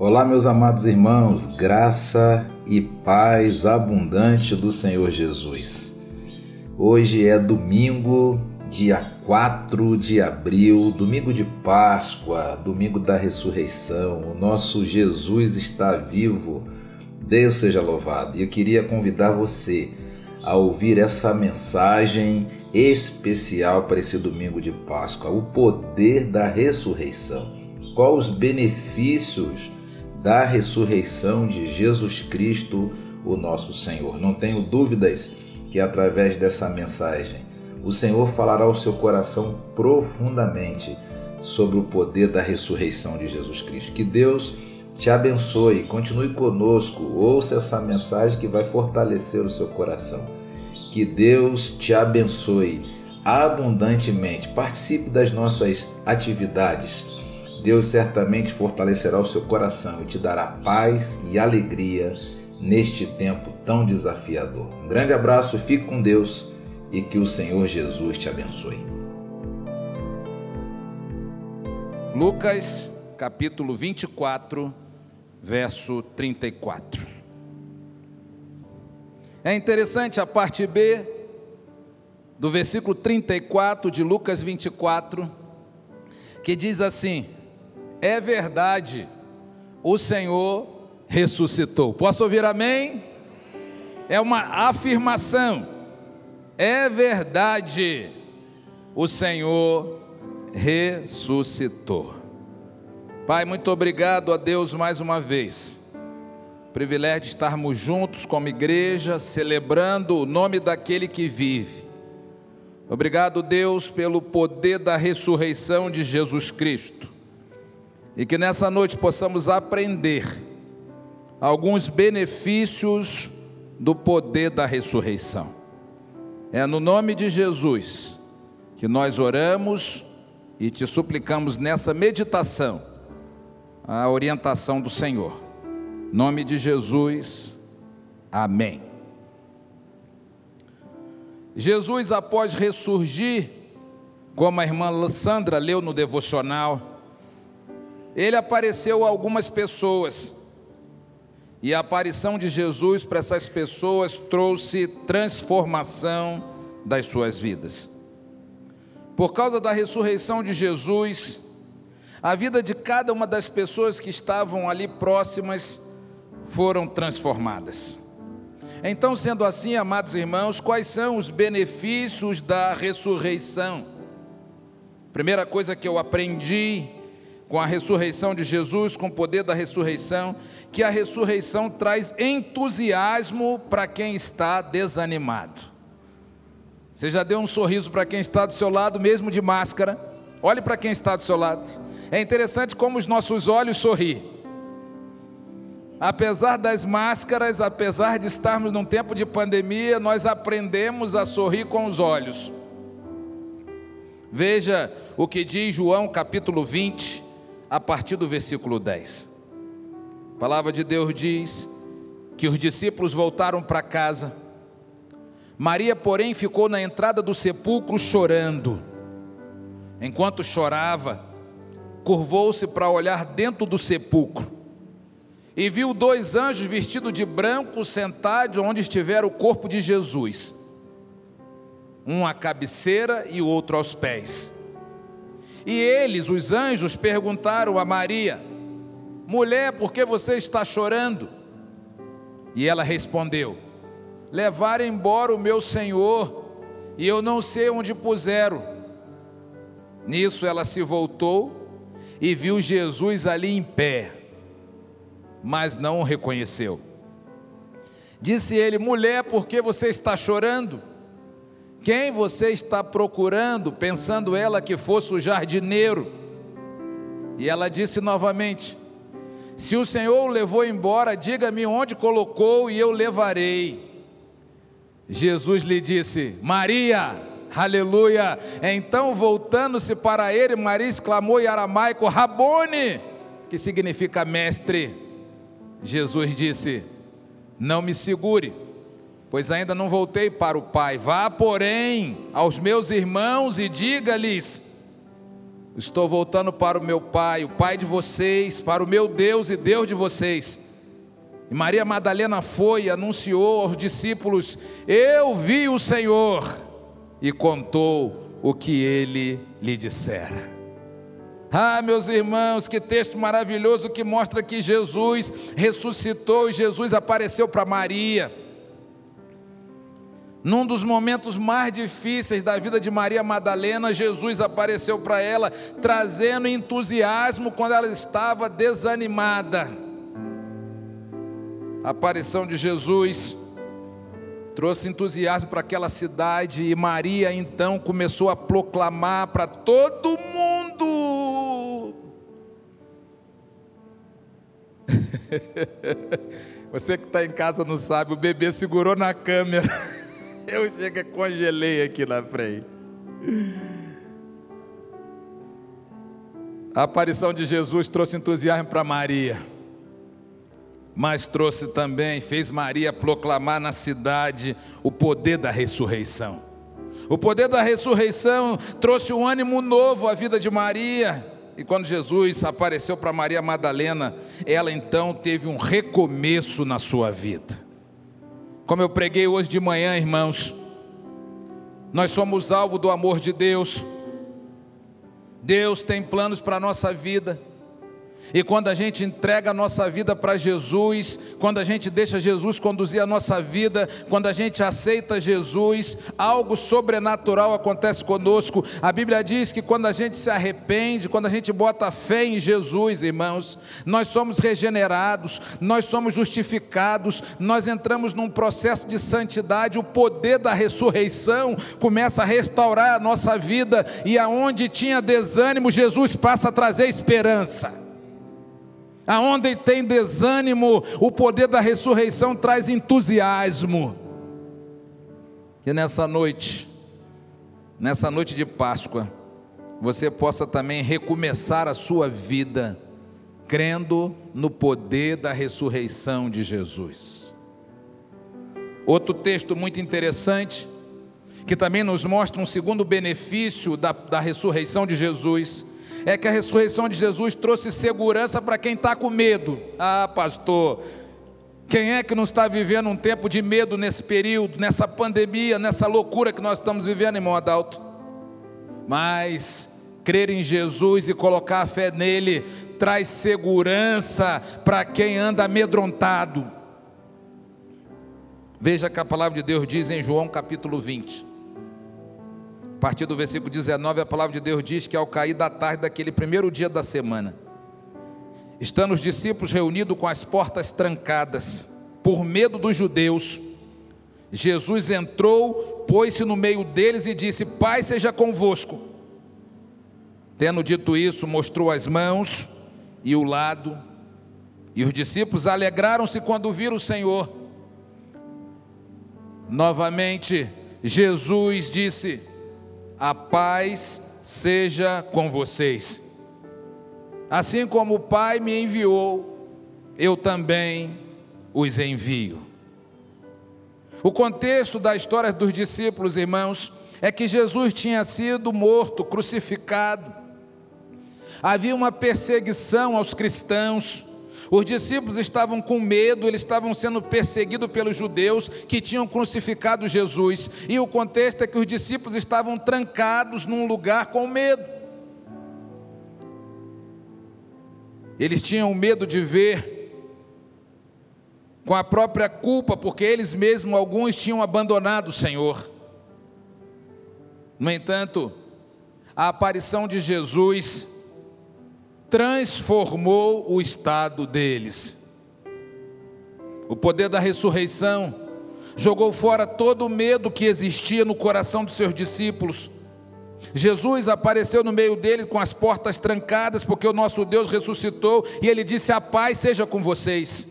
Olá, meus amados irmãos, graça e paz abundante do Senhor Jesus. Hoje é domingo, dia 4 de abril, domingo de Páscoa, domingo da ressurreição. O nosso Jesus está vivo. Deus seja louvado. E eu queria convidar você a ouvir essa mensagem especial para esse domingo de Páscoa, o poder da ressurreição. Quais os benefícios da ressurreição de Jesus Cristo, o nosso Senhor. Não tenho dúvidas que através dessa mensagem o Senhor falará ao seu coração profundamente sobre o poder da ressurreição de Jesus Cristo. Que Deus te abençoe, continue conosco, ouça essa mensagem que vai fortalecer o seu coração. Que Deus te abençoe abundantemente. Participe das nossas atividades Deus certamente fortalecerá o seu coração e te dará paz e alegria neste tempo tão desafiador. Um grande abraço, fique com Deus e que o Senhor Jesus te abençoe. Lucas, capítulo 24, verso 34. É interessante a parte B do versículo 34 de Lucas 24, que diz assim: é verdade, o Senhor ressuscitou. Posso ouvir amém? É uma afirmação. É verdade, o Senhor ressuscitou. Pai, muito obrigado a Deus mais uma vez. Privilégio de estarmos juntos como igreja, celebrando o nome daquele que vive. Obrigado, Deus, pelo poder da ressurreição de Jesus Cristo e que nessa noite possamos aprender alguns benefícios do poder da ressurreição. É no nome de Jesus que nós oramos e te suplicamos nessa meditação a orientação do Senhor. Nome de Jesus. Amém. Jesus após ressurgir, como a irmã Sandra leu no devocional, ele apareceu a algumas pessoas. E a aparição de Jesus para essas pessoas trouxe transformação das suas vidas. Por causa da ressurreição de Jesus, a vida de cada uma das pessoas que estavam ali próximas foram transformadas. Então, sendo assim, amados irmãos, quais são os benefícios da ressurreição? Primeira coisa que eu aprendi com a ressurreição de Jesus, com o poder da ressurreição, que a ressurreição traz entusiasmo para quem está desanimado. Você já deu um sorriso para quem está do seu lado, mesmo de máscara? Olhe para quem está do seu lado. É interessante como os nossos olhos sorriem. Apesar das máscaras, apesar de estarmos num tempo de pandemia, nós aprendemos a sorrir com os olhos. Veja o que diz João capítulo 20, a partir do versículo 10. A palavra de Deus diz que os discípulos voltaram para casa. Maria, porém, ficou na entrada do sepulcro chorando. Enquanto chorava, curvou-se para olhar dentro do sepulcro e viu dois anjos vestidos de branco sentados onde estivera o corpo de Jesus, um à cabeceira e o outro aos pés. E eles, os anjos, perguntaram a Maria: Mulher, por que você está chorando? E ela respondeu: Levaram embora o meu senhor, e eu não sei onde puseram. Nisso ela se voltou e viu Jesus ali em pé, mas não o reconheceu. Disse ele: Mulher, por que você está chorando? Quem você está procurando, pensando ela que fosse o jardineiro? E ela disse novamente: Se o Senhor o levou embora, diga-me onde colocou e eu levarei. Jesus lhe disse: Maria, aleluia. Então, voltando-se para ele, Maria exclamou em aramaico: Rabone, que significa mestre. Jesus disse: Não me segure pois ainda não voltei para o Pai. Vá, porém, aos meus irmãos e diga-lhes: Estou voltando para o meu Pai, o Pai de vocês, para o meu Deus e Deus de vocês. E Maria Madalena foi e anunciou aos discípulos: Eu vi o Senhor, e contou o que ele lhe dissera. Ah, meus irmãos, que texto maravilhoso que mostra que Jesus ressuscitou e Jesus apareceu para Maria. Num dos momentos mais difíceis da vida de Maria Madalena, Jesus apareceu para ela, trazendo entusiasmo quando ela estava desanimada. A aparição de Jesus trouxe entusiasmo para aquela cidade e Maria então começou a proclamar para todo mundo. Você que está em casa não sabe, o bebê segurou na câmera. Eu chego congelei aqui na frente. A aparição de Jesus trouxe entusiasmo para Maria, mas trouxe também, fez Maria proclamar na cidade o poder da ressurreição. O poder da ressurreição trouxe um ânimo novo à vida de Maria. E quando Jesus apareceu para Maria Madalena, ela então teve um recomeço na sua vida. Como eu preguei hoje de manhã, irmãos, nós somos alvo do amor de Deus. Deus tem planos para a nossa vida. E quando a gente entrega a nossa vida para Jesus, quando a gente deixa Jesus conduzir a nossa vida, quando a gente aceita Jesus, algo sobrenatural acontece conosco. A Bíblia diz que quando a gente se arrepende, quando a gente bota fé em Jesus, irmãos, nós somos regenerados, nós somos justificados, nós entramos num processo de santidade, o poder da ressurreição começa a restaurar a nossa vida, e aonde tinha desânimo, Jesus passa a trazer esperança. Aonde tem desânimo, o poder da ressurreição traz entusiasmo. Que nessa noite, nessa noite de Páscoa, você possa também recomeçar a sua vida, crendo no poder da ressurreição de Jesus. Outro texto muito interessante, que também nos mostra um segundo benefício da, da ressurreição de Jesus, é que a ressurreição de Jesus trouxe segurança para quem está com medo. Ah, pastor, quem é que não está vivendo um tempo de medo nesse período, nessa pandemia, nessa loucura que nós estamos vivendo, irmão Adalto? Mas crer em Jesus e colocar a fé nele traz segurança para quem anda amedrontado. Veja que a palavra de Deus diz em João capítulo 20. A partir do versículo 19, a palavra de Deus diz que ao cair da tarde daquele primeiro dia da semana, estando os discípulos reunidos com as portas trancadas, por medo dos judeus, Jesus entrou, pôs-se no meio deles e disse: Pai seja convosco. Tendo dito isso, mostrou as mãos e o lado, e os discípulos alegraram-se quando viram o Senhor. Novamente, Jesus disse: a paz seja com vocês. Assim como o Pai me enviou, eu também os envio. O contexto da história dos discípulos, irmãos, é que Jesus tinha sido morto, crucificado. Havia uma perseguição aos cristãos. Os discípulos estavam com medo, eles estavam sendo perseguidos pelos judeus que tinham crucificado Jesus. E o contexto é que os discípulos estavam trancados num lugar com medo. Eles tinham medo de ver com a própria culpa, porque eles mesmos, alguns, tinham abandonado o Senhor. No entanto, a aparição de Jesus transformou o estado deles. O poder da ressurreição jogou fora todo o medo que existia no coração dos seus discípulos. Jesus apareceu no meio dele com as portas trancadas, porque o nosso Deus ressuscitou, e ele disse: A paz seja com vocês.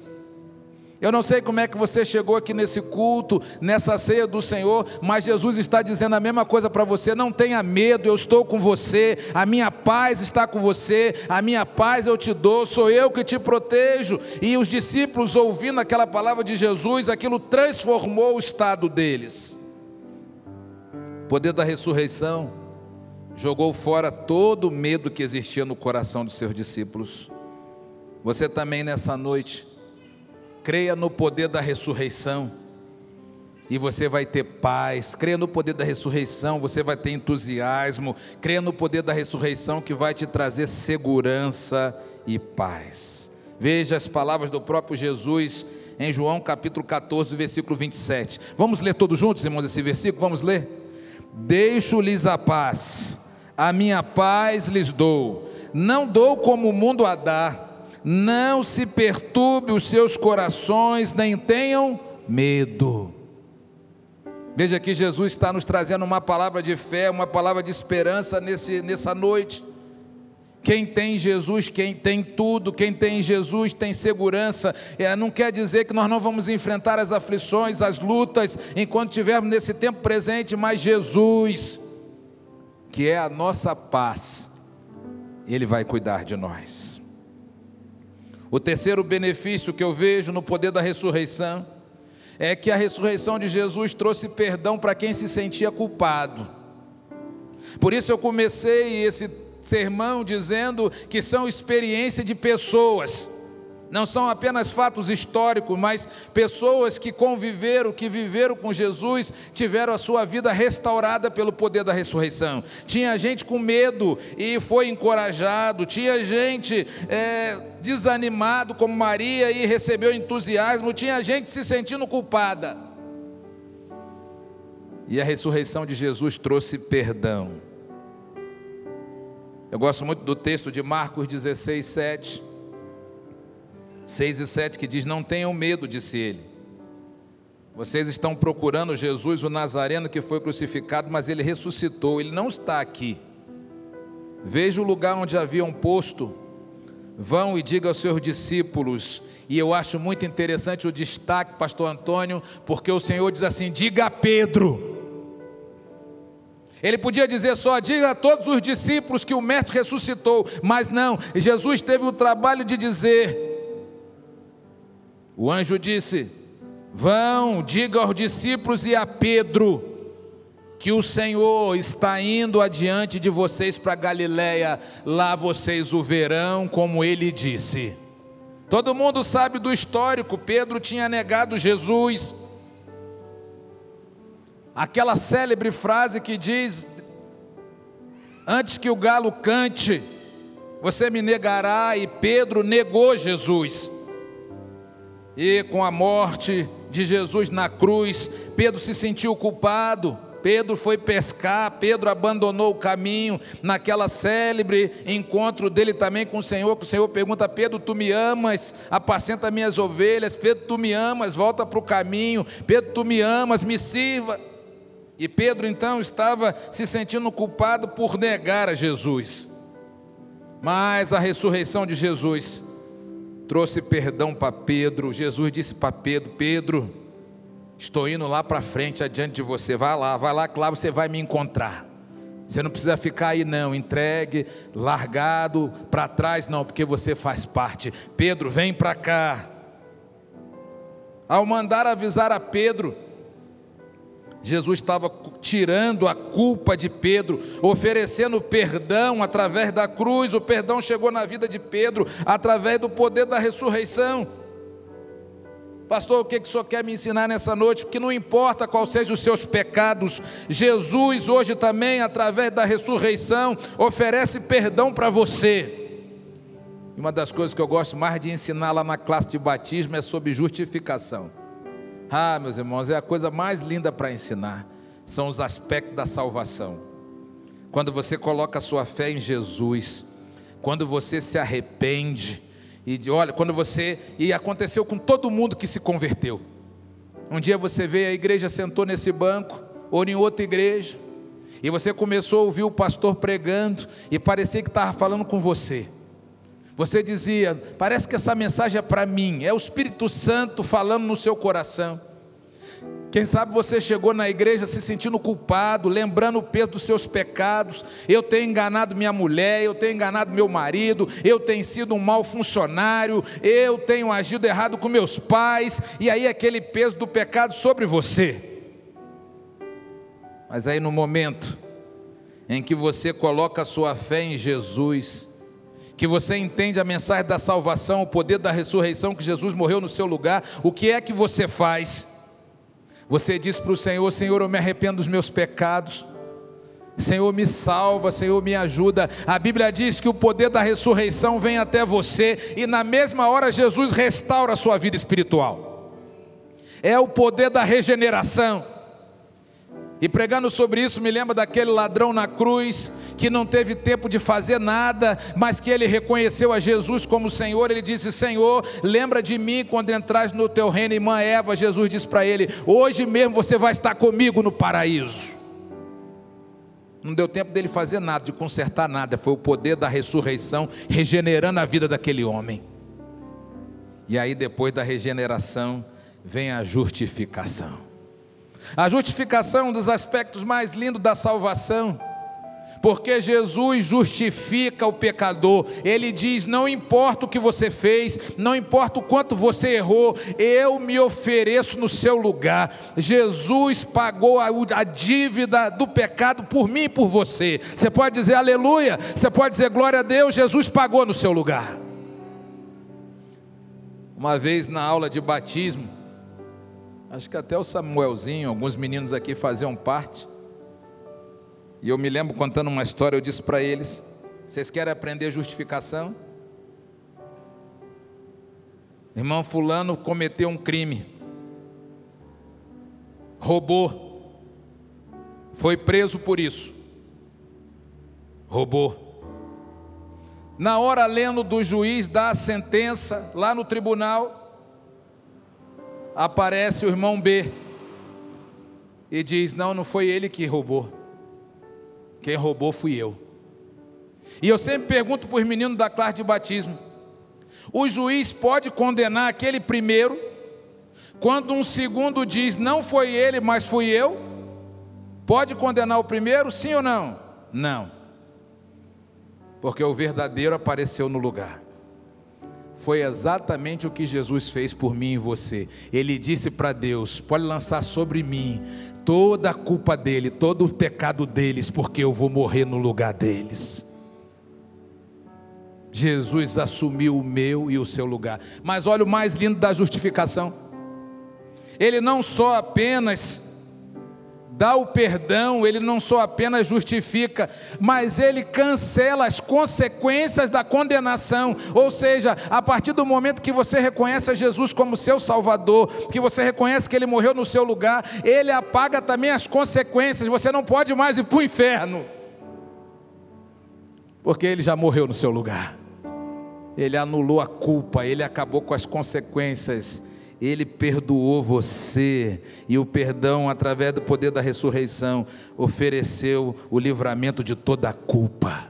Eu não sei como é que você chegou aqui nesse culto, nessa ceia do Senhor, mas Jesus está dizendo a mesma coisa para você: não tenha medo, eu estou com você, a minha paz está com você, a minha paz eu te dou, sou eu que te protejo. E os discípulos, ouvindo aquela palavra de Jesus, aquilo transformou o estado deles. O poder da ressurreição jogou fora todo o medo que existia no coração dos seus discípulos. Você também nessa noite, creia no poder da ressurreição e você vai ter paz. Creia no poder da ressurreição, você vai ter entusiasmo. Creia no poder da ressurreição que vai te trazer segurança e paz. Veja as palavras do próprio Jesus em João capítulo 14, versículo 27. Vamos ler todos juntos, irmãos, esse versículo? Vamos ler? Deixo-lhes a paz, a minha paz lhes dou. Não dou como o mundo a dá. Não se perturbe os seus corações, nem tenham medo. Veja que Jesus está nos trazendo uma palavra de fé, uma palavra de esperança nesse, nessa noite. Quem tem Jesus, quem tem tudo, quem tem Jesus tem segurança. É, não quer dizer que nós não vamos enfrentar as aflições, as lutas, enquanto estivermos nesse tempo presente, mas Jesus, que é a nossa paz, Ele vai cuidar de nós. O terceiro benefício que eu vejo no poder da ressurreição é que a ressurreição de Jesus trouxe perdão para quem se sentia culpado. Por isso eu comecei esse sermão dizendo que são experiência de pessoas, não são apenas fatos históricos, mas pessoas que conviveram, que viveram com Jesus, tiveram a sua vida restaurada pelo poder da ressurreição. Tinha gente com medo e foi encorajado, tinha gente é, desanimado, como Maria, e recebeu entusiasmo, tinha gente se sentindo culpada. E a ressurreição de Jesus trouxe perdão. Eu gosto muito do texto de Marcos 16, 7. 6 e 7 que diz: Não tenham medo, disse ele. Vocês estão procurando Jesus, o Nazareno que foi crucificado, mas ele ressuscitou, ele não está aqui. Veja o lugar onde havia um posto. Vão e diga aos seus discípulos. E eu acho muito interessante o destaque, Pastor Antônio, porque o Senhor diz assim: diga a Pedro. Ele podia dizer só, diga a todos os discípulos que o Mestre ressuscitou, mas não, Jesus teve o trabalho de dizer: o anjo disse: Vão, diga aos discípulos e a Pedro que o Senhor está indo adiante de vocês para Galiléia, lá vocês o verão, como ele disse. Todo mundo sabe do histórico, Pedro tinha negado Jesus. Aquela célebre frase que diz: Antes que o galo cante, você me negará, e Pedro negou Jesus. E com a morte de Jesus na cruz, Pedro se sentiu culpado. Pedro foi pescar, Pedro abandonou o caminho naquela célebre encontro dele também com o Senhor, que o Senhor pergunta: Pedro, tu me amas? Apacenta minhas ovelhas. Pedro, tu me amas? Volta para o caminho. Pedro, tu me amas? Me sirva. E Pedro então estava se sentindo culpado por negar a Jesus. Mas a ressurreição de Jesus trouxe perdão para Pedro. Jesus disse para Pedro: Pedro, estou indo lá para frente, adiante de você. Vai lá, vai lá, lá você vai me encontrar. Você não precisa ficar aí, não, entregue, largado para trás, não, porque você faz parte. Pedro, vem para cá. Ao mandar avisar a Pedro, Jesus estava tirando a culpa de Pedro, oferecendo perdão através da cruz. O perdão chegou na vida de Pedro através do poder da ressurreição. Pastor, o que, que o senhor quer me ensinar nessa noite? Porque não importa qual sejam os seus pecados, Jesus hoje também, através da ressurreição, oferece perdão para você. E uma das coisas que eu gosto mais de ensinar lá na classe de batismo é sobre justificação. Ah, meus irmãos, é a coisa mais linda para ensinar. São os aspectos da salvação. Quando você coloca a sua fé em Jesus, quando você se arrepende, e de, olha, quando você. E aconteceu com todo mundo que se converteu. Um dia você veio, a igreja sentou nesse banco, ou em outra igreja, e você começou a ouvir o pastor pregando, e parecia que estava falando com você. Você dizia: parece que essa mensagem é para mim, é o Espírito Santo falando no seu coração. Quem sabe você chegou na igreja se sentindo culpado, lembrando o peso dos seus pecados. Eu tenho enganado minha mulher, eu tenho enganado meu marido, eu tenho sido um mau funcionário, eu tenho agido errado com meus pais, e aí aquele peso do pecado sobre você. Mas aí no momento em que você coloca a sua fé em Jesus, que você entende a mensagem da salvação, o poder da ressurreição, que Jesus morreu no seu lugar, o que é que você faz? Você diz para o Senhor: Senhor, eu me arrependo dos meus pecados. Senhor, me salva, Senhor, me ajuda. A Bíblia diz que o poder da ressurreição vem até você e na mesma hora Jesus restaura a sua vida espiritual. É o poder da regeneração. E pregando sobre isso, me lembra daquele ladrão na cruz que não teve tempo de fazer nada, mas que ele reconheceu a Jesus como Senhor. Ele disse: Senhor, lembra de mim quando entras no teu reino. Irmã Eva, Jesus disse para ele: Hoje mesmo você vai estar comigo no paraíso. Não deu tempo dele fazer nada, de consertar nada. Foi o poder da ressurreição regenerando a vida daquele homem. E aí, depois da regeneração, vem a justificação. A justificação é um dos aspectos mais lindos da salvação, porque Jesus justifica o pecador, ele diz: não importa o que você fez, não importa o quanto você errou, eu me ofereço no seu lugar. Jesus pagou a, a dívida do pecado por mim e por você. Você pode dizer aleluia, você pode dizer glória a Deus, Jesus pagou no seu lugar. Uma vez na aula de batismo, Acho que até o Samuelzinho, alguns meninos aqui faziam parte. E eu me lembro contando uma história, eu disse para eles: vocês querem aprender justificação? Irmão Fulano cometeu um crime, roubou, foi preso por isso, roubou. Na hora lendo do juiz dar a sentença lá no tribunal, aparece o irmão B e diz: Não, não foi ele que roubou, quem roubou fui eu. E eu sempre pergunto para os meninos da classe de batismo: o juiz pode condenar aquele primeiro, quando um segundo diz: Não foi ele, mas fui eu? Pode condenar o primeiro, sim ou não? Não, porque o verdadeiro apareceu no lugar foi exatamente o que Jesus fez por mim e você. Ele disse para Deus: pode lançar sobre mim toda a culpa dele, todo o pecado deles, porque eu vou morrer no lugar deles. Jesus assumiu o meu e o seu lugar. Mas olha o mais lindo da justificação. Ele não só apenas dá o perdão, ele não só apenas justifica, mas ele cancela as consequências da condenação. Ou seja, a partir do momento que você reconhece a Jesus como seu Salvador, que você reconhece que ele morreu no seu lugar, ele apaga também as consequências. Você não pode mais ir para o inferno, porque ele já morreu no seu lugar. Ele anulou a culpa, ele acabou com as consequências ele perdoou você, e o perdão, através do poder da ressurreição, ofereceu o livramento de toda a culpa.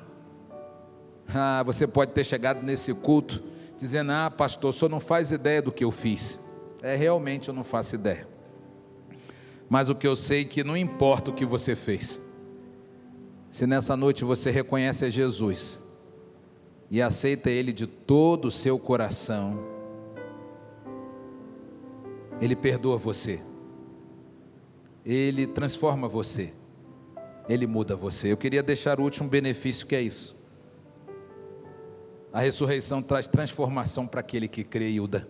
Ah, você pode ter chegado nesse culto dizendo: Ah, pastor, o senhor não faz ideia do que eu fiz. É, realmente eu não faço ideia. Mas o que eu sei é que não importa o que você fez, se nessa noite você reconhece a Jesus e aceita Ele de todo o seu coração, ele perdoa você. Ele transforma você. Ele muda você. Eu queria deixar o último benefício que é isso. A ressurreição traz transformação para aquele que crê dá.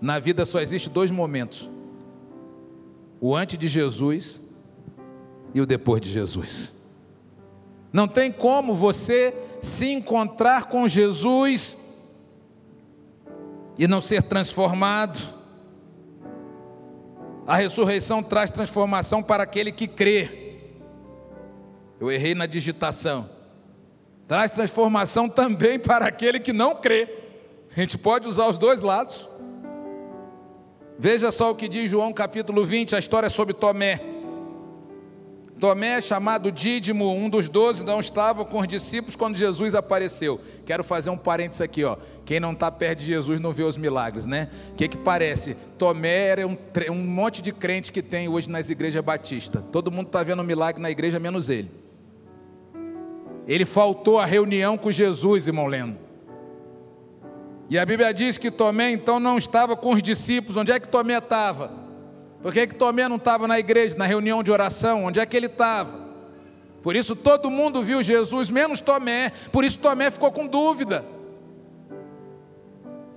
Na vida só existe dois momentos: o antes de Jesus e o depois de Jesus. Não tem como você se encontrar com Jesus e não ser transformado. A ressurreição traz transformação para aquele que crê. Eu errei na digitação. Traz transformação também para aquele que não crê. A gente pode usar os dois lados. Veja só o que diz João capítulo 20, a história sobre Tomé. Tomé, chamado Dídimo, um dos doze, não estava com os discípulos quando Jesus apareceu. Quero fazer um parênteses aqui, ó. Quem não está perto de Jesus não vê os milagres, né? O que, que parece? Tomé era um, um monte de crente que tem hoje nas igrejas batistas. Todo mundo está vendo um milagre na igreja, menos ele. Ele faltou a reunião com Jesus, irmão Lendo. E a Bíblia diz que Tomé então não estava com os discípulos. Onde é que Tomé estava? Por que, que Tomé não estava na igreja, na reunião de oração? Onde é que ele estava? Por isso todo mundo viu Jesus, menos Tomé. Por isso Tomé ficou com dúvida.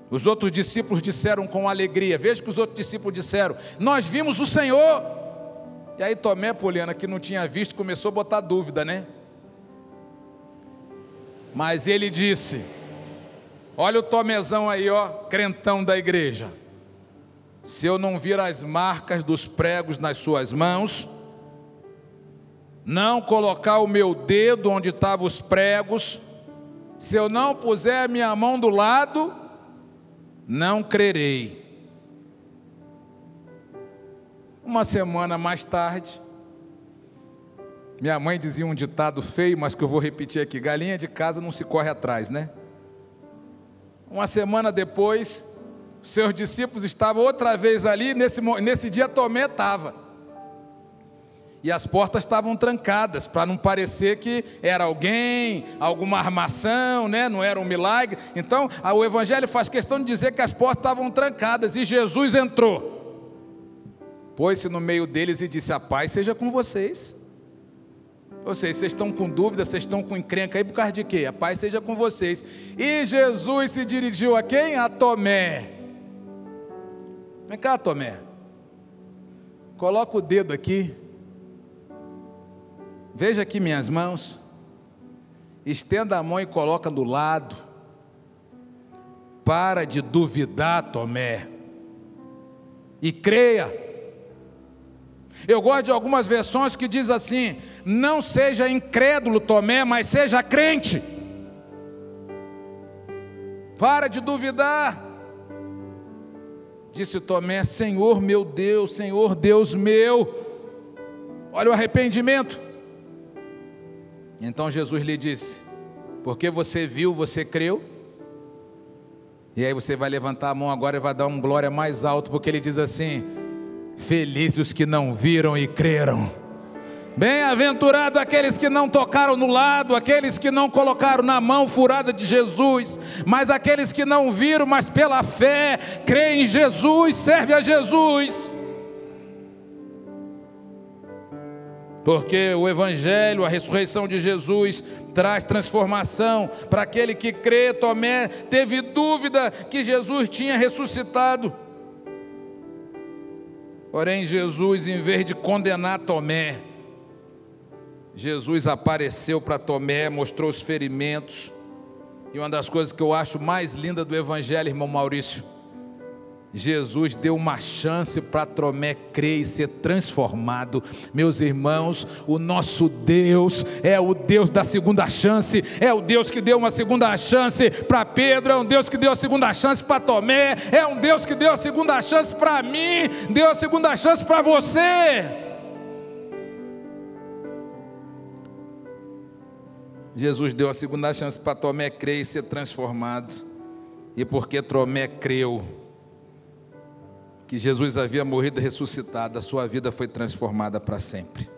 Os outros discípulos disseram com alegria. Veja que os outros discípulos disseram: Nós vimos o Senhor. E aí Tomé, Poliana, que não tinha visto, começou a botar dúvida, né? Mas ele disse: Olha o Tomezão aí, ó, crentão da igreja. Se eu não vir as marcas dos pregos nas suas mãos, não colocar o meu dedo onde estavam os pregos, se eu não puser a minha mão do lado, não crerei. Uma semana mais tarde, minha mãe dizia um ditado feio, mas que eu vou repetir aqui: galinha de casa não se corre atrás, né? Uma semana depois, seus discípulos estavam outra vez ali, nesse, nesse dia Tomé estava. E as portas estavam trancadas, para não parecer que era alguém, alguma armação, né? não era um milagre. Então, o Evangelho faz questão de dizer que as portas estavam trancadas e Jesus entrou. Pôs-se no meio deles e disse: A paz seja com vocês. Ou seja, vocês estão com dúvida, vocês estão com encrenca aí por causa de quê? A paz seja com vocês. E Jesus se dirigiu a quem? A Tomé. Vem cá, Tomé. Coloca o dedo aqui. Veja aqui minhas mãos. Estenda a mão e coloca do lado. Para de duvidar, Tomé. E creia. Eu gosto de algumas versões que diz assim: não seja incrédulo, Tomé, mas seja crente. Para de duvidar. Disse Tomé: Senhor meu Deus, Senhor Deus meu. Olha o arrependimento. Então Jesus lhe disse: Porque você viu, você creu. E aí você vai levantar a mão agora e vai dar um glória mais alto, porque ele diz assim: Felizes os que não viram e creram. Bem-aventurado aqueles que não tocaram no lado, aqueles que não colocaram na mão furada de Jesus, mas aqueles que não viram, mas pela fé, creem em Jesus, serve a Jesus. Porque o Evangelho, a ressurreição de Jesus, traz transformação para aquele que crê. Tomé teve dúvida que Jesus tinha ressuscitado. Porém, Jesus, em vez de condenar Tomé, Jesus apareceu para Tomé, mostrou os ferimentos. E uma das coisas que eu acho mais linda do Evangelho, irmão Maurício, Jesus deu uma chance para Tomé crer e ser transformado. Meus irmãos, o nosso Deus é o Deus da segunda chance, é o Deus que deu uma segunda chance para Pedro, é um Deus que deu a segunda chance para Tomé, é um Deus que deu a segunda chance para mim, deu a segunda chance para você. Jesus deu a segunda chance para Tomé crer e ser transformado. E porque Tomé creu, que Jesus havia morrido e ressuscitado, a sua vida foi transformada para sempre.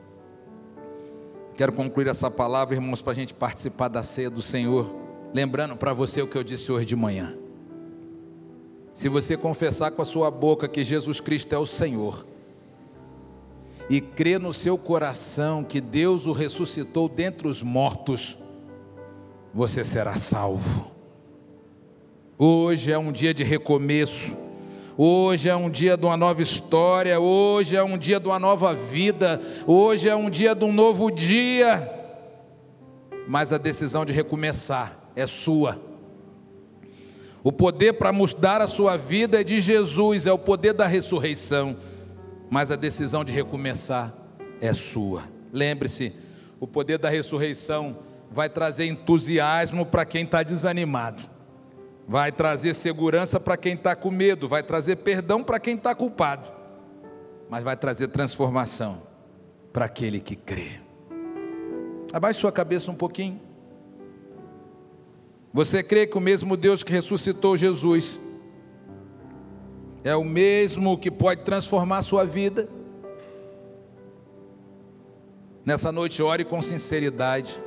Quero concluir essa palavra, irmãos, para a gente participar da ceia do Senhor, lembrando para você o que eu disse hoje de manhã. Se você confessar com a sua boca que Jesus Cristo é o Senhor, e crer no seu coração que Deus o ressuscitou dentre os mortos, você será salvo. Hoje é um dia de recomeço. Hoje é um dia de uma nova história, hoje é um dia de uma nova vida, hoje é um dia de um novo dia. Mas a decisão de recomeçar é sua. O poder para mudar a sua vida é de Jesus, é o poder da ressurreição. Mas a decisão de recomeçar é sua. Lembre-se, o poder da ressurreição vai trazer entusiasmo para quem está desanimado vai trazer segurança para quem está com medo, vai trazer perdão para quem está culpado, mas vai trazer transformação para aquele que crê. Abaixe sua cabeça um pouquinho. Você crê que o mesmo Deus que ressuscitou Jesus é o mesmo que pode transformar a sua vida? Nessa noite, ore com sinceridade.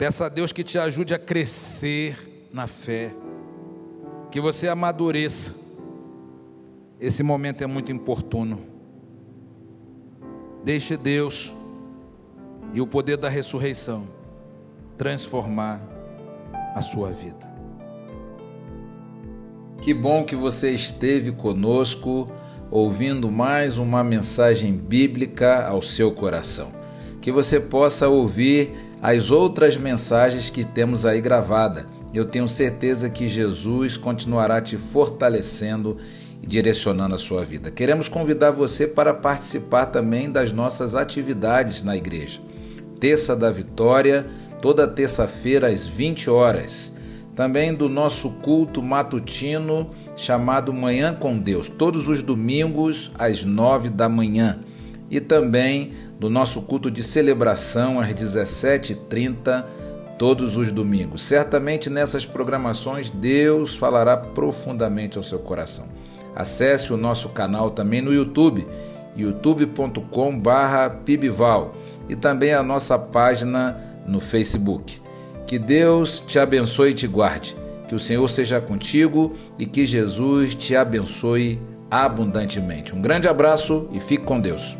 Peça a Deus que te ajude a crescer na fé, que você amadureça, esse momento é muito importuno. Deixe Deus e o poder da ressurreição transformar a sua vida. Que bom que você esteve conosco, ouvindo mais uma mensagem bíblica ao seu coração. Que você possa ouvir as outras mensagens que temos aí gravada. Eu tenho certeza que Jesus continuará te fortalecendo e direcionando a sua vida. Queremos convidar você para participar também das nossas atividades na igreja. Terça da Vitória, toda terça-feira às 20 horas. Também do nosso culto matutino chamado Manhã com Deus, todos os domingos às 9 da manhã. E também do nosso culto de celebração às 17h30, todos os domingos. Certamente nessas programações Deus falará profundamente ao seu coração. Acesse o nosso canal também no YouTube, youtube.com/pibval e também a nossa página no Facebook. Que Deus te abençoe e te guarde. Que o Senhor seja contigo e que Jesus te abençoe abundantemente. Um grande abraço e fique com Deus.